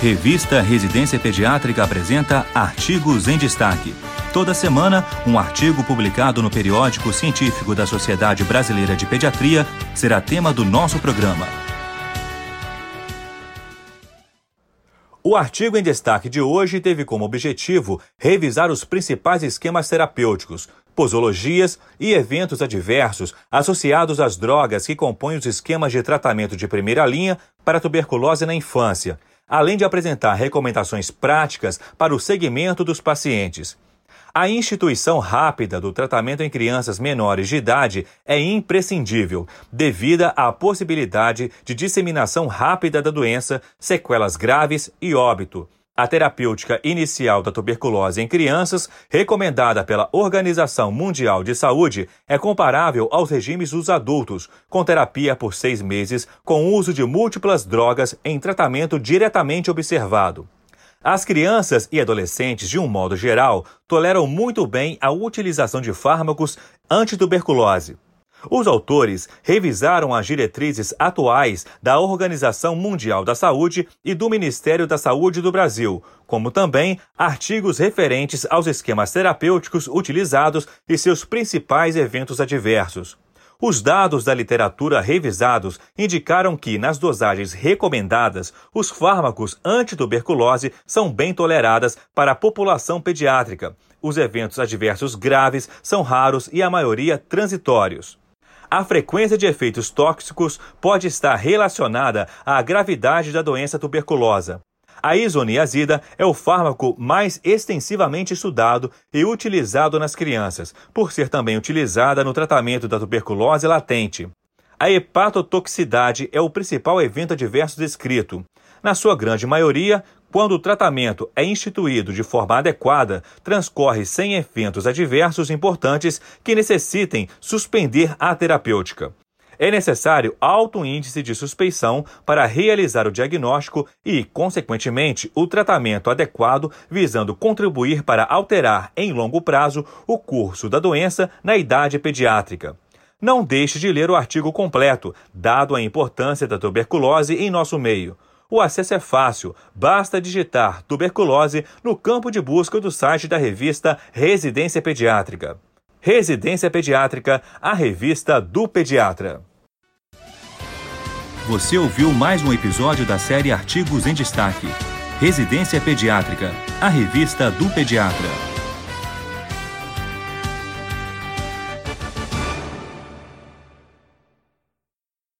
Revista Residência Pediátrica apresenta Artigos em Destaque. Toda semana, um artigo publicado no periódico científico da Sociedade Brasileira de Pediatria será tema do nosso programa. O artigo em destaque de hoje teve como objetivo revisar os principais esquemas terapêuticos, posologias e eventos adversos associados às drogas que compõem os esquemas de tratamento de primeira linha para tuberculose na infância além de apresentar recomendações práticas para o segmento dos pacientes. A instituição rápida do tratamento em crianças menores de idade é imprescindível, devida à possibilidade de disseminação rápida da doença, sequelas graves e óbito, a terapêutica inicial da tuberculose em crianças, recomendada pela Organização Mundial de Saúde, é comparável aos regimes dos adultos, com terapia por seis meses, com uso de múltiplas drogas em tratamento diretamente observado. As crianças e adolescentes, de um modo geral, toleram muito bem a utilização de fármacos antituberculose. Os autores revisaram as diretrizes atuais da Organização Mundial da Saúde e do Ministério da Saúde do Brasil, como também artigos referentes aos esquemas terapêuticos utilizados e seus principais eventos adversos. Os dados da literatura revisados indicaram que, nas dosagens recomendadas, os fármacos antituberculose são bem toleradas para a população pediátrica. Os eventos adversos graves são raros e a maioria transitórios. A frequência de efeitos tóxicos pode estar relacionada à gravidade da doença tuberculosa. A isoniazida é o fármaco mais extensivamente estudado e utilizado nas crianças, por ser também utilizada no tratamento da tuberculose latente. A hepatotoxicidade é o principal evento adverso descrito. Na sua grande maioria, quando o tratamento é instituído de forma adequada, transcorre sem eventos adversos importantes que necessitem suspender a terapêutica. É necessário alto índice de suspeição para realizar o diagnóstico e, consequentemente, o tratamento adequado, visando contribuir para alterar em longo prazo o curso da doença na idade pediátrica. Não deixe de ler o artigo completo, dado a importância da tuberculose em nosso meio. O acesso é fácil, basta digitar tuberculose no campo de busca do site da revista Residência Pediátrica. Residência Pediátrica, a revista do pediatra. Você ouviu mais um episódio da série Artigos em Destaque. Residência Pediátrica, a revista do pediatra.